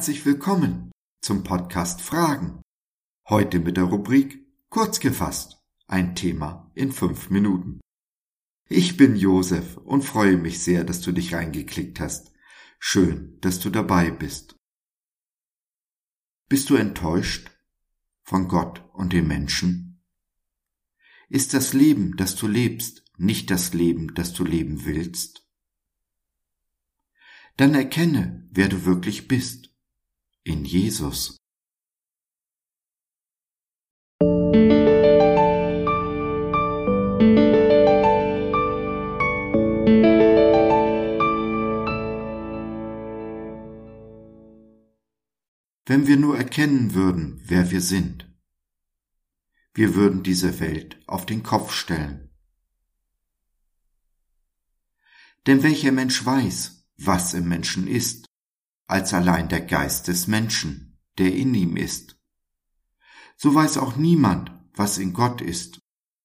herzlich willkommen zum Podcast Fragen. Heute mit der Rubrik Kurz gefasst, ein Thema in fünf Minuten. Ich bin Josef und freue mich sehr, dass du dich reingeklickt hast. Schön, dass du dabei bist. Bist du enttäuscht von Gott und den Menschen? Ist das Leben, das du lebst, nicht das Leben, das du leben willst? Dann erkenne, wer du wirklich bist, in Jesus. wenn wir nur erkennen würden, wer wir sind. Wir würden diese Welt auf den Kopf stellen. Denn welcher Mensch weiß, was im Menschen ist, als allein der Geist des Menschen, der in ihm ist? So weiß auch niemand, was in Gott ist,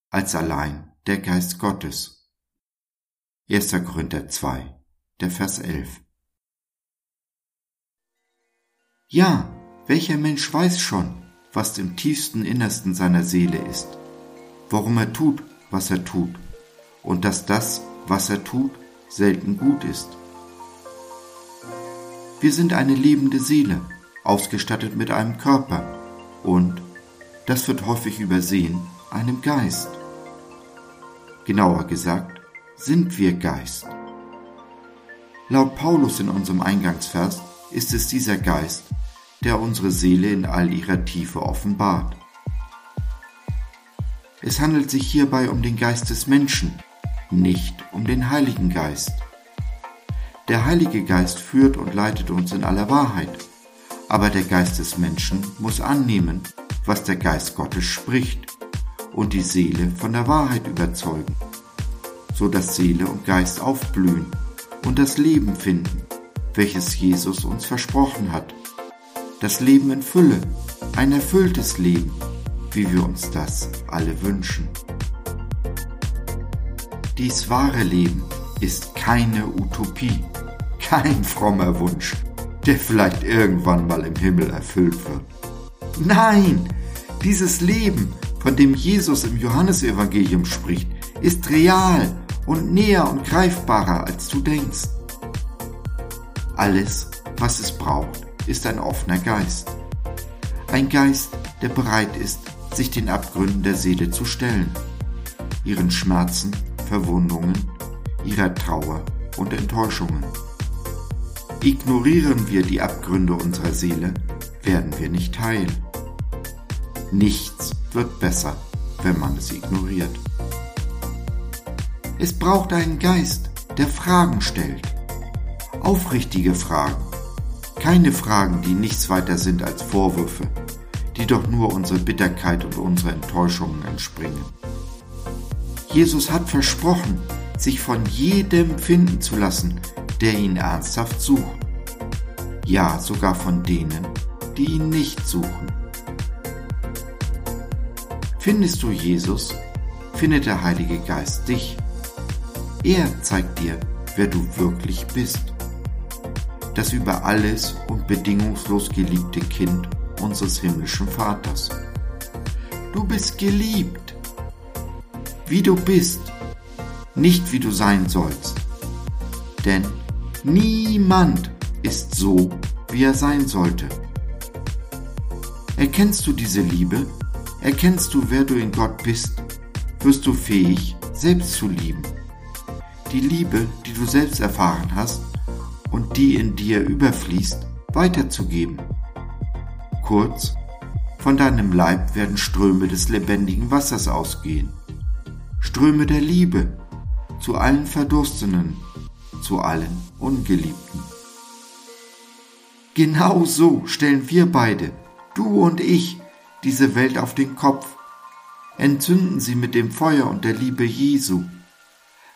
als allein der Geist Gottes. 1. Korinther 2, der Vers 11. Ja, welcher Mensch weiß schon, was im tiefsten Innersten seiner Seele ist, warum er tut, was er tut, und dass das, was er tut, selten gut ist. Wir sind eine lebende Seele, ausgestattet mit einem Körper und, das wird häufig übersehen, einem Geist. Genauer gesagt, sind wir Geist. Laut Paulus in unserem Eingangsvers ist es dieser Geist, der unsere Seele in all ihrer Tiefe offenbart. Es handelt sich hierbei um den Geist des Menschen, nicht um den Heiligen Geist. Der Heilige Geist führt und leitet uns in aller Wahrheit, aber der Geist des Menschen muss annehmen, was der Geist Gottes spricht und die Seele von der Wahrheit überzeugen, so dass Seele und Geist aufblühen und das Leben finden, welches Jesus uns versprochen hat. Das Leben in Fülle, ein erfülltes Leben, wie wir uns das alle wünschen. Dies wahre Leben ist keine Utopie, kein frommer Wunsch, der vielleicht irgendwann mal im Himmel erfüllt wird. Nein, dieses Leben, von dem Jesus im Johannesevangelium spricht, ist real und näher und greifbarer, als du denkst. Alles, was es braucht, ist ein offener Geist. Ein Geist, der bereit ist, sich den Abgründen der Seele zu stellen, ihren Schmerzen, Verwundungen, ihrer Trauer und Enttäuschungen. Ignorieren wir die Abgründe unserer Seele, werden wir nicht heil. Nichts wird besser, wenn man es ignoriert. Es braucht einen Geist, der Fragen stellt. Aufrichtige Fragen, keine Fragen, die nichts weiter sind als Vorwürfe, die doch nur unsere Bitterkeit und unsere Enttäuschungen entspringen. Jesus hat versprochen, sich von jedem finden zu lassen, der ihn ernsthaft sucht. Ja, sogar von denen, die ihn nicht suchen. Findest du Jesus, findet der Heilige Geist dich. Er zeigt dir, wer du wirklich bist das über alles und bedingungslos geliebte Kind unseres himmlischen Vaters. Du bist geliebt, wie du bist, nicht wie du sein sollst. Denn niemand ist so, wie er sein sollte. Erkennst du diese Liebe? Erkennst du, wer du in Gott bist? Wirst du fähig, selbst zu lieben. Die Liebe, die du selbst erfahren hast, und die in dir überfließt, weiterzugeben. Kurz, von deinem Leib werden Ströme des lebendigen Wassers ausgehen. Ströme der Liebe zu allen Verdurstenden, zu allen Ungeliebten. Genau so stellen wir beide, du und ich, diese Welt auf den Kopf, entzünden sie mit dem Feuer und der Liebe Jesu,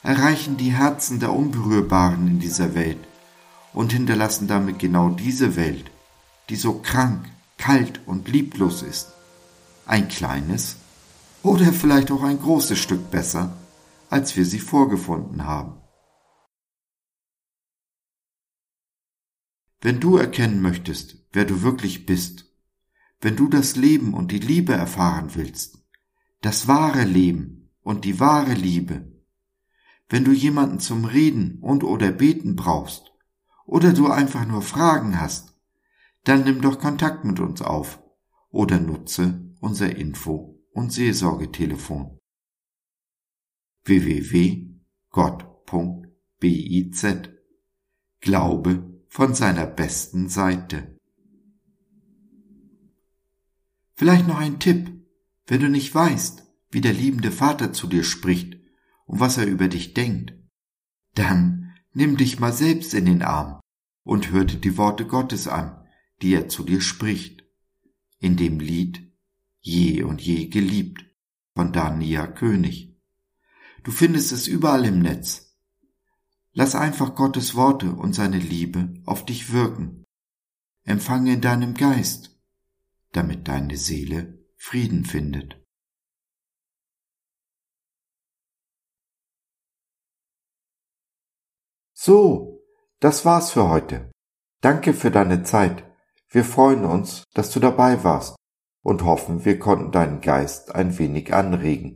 erreichen die Herzen der Unberührbaren in dieser Welt, und hinterlassen damit genau diese Welt, die so krank, kalt und lieblos ist. Ein kleines oder vielleicht auch ein großes Stück besser, als wir sie vorgefunden haben. Wenn du erkennen möchtest, wer du wirklich bist, wenn du das Leben und die Liebe erfahren willst, das wahre Leben und die wahre Liebe, wenn du jemanden zum Reden und oder Beten brauchst, oder du einfach nur Fragen hast, dann nimm doch Kontakt mit uns auf oder nutze unser Info- und Seelsorgetelefon. www.gott.biz Glaube von seiner besten Seite. Vielleicht noch ein Tipp, wenn du nicht weißt, wie der liebende Vater zu dir spricht und was er über dich denkt, dann nimm dich mal selbst in den Arm und hör dir die Worte Gottes an, die er zu dir spricht, in dem Lied Je und je geliebt von Dania König. Du findest es überall im Netz. Lass einfach Gottes Worte und seine Liebe auf dich wirken. Empfange in deinem Geist, damit deine Seele Frieden findet. So, das war's für heute. Danke für deine Zeit. Wir freuen uns, dass du dabei warst und hoffen, wir konnten deinen Geist ein wenig anregen.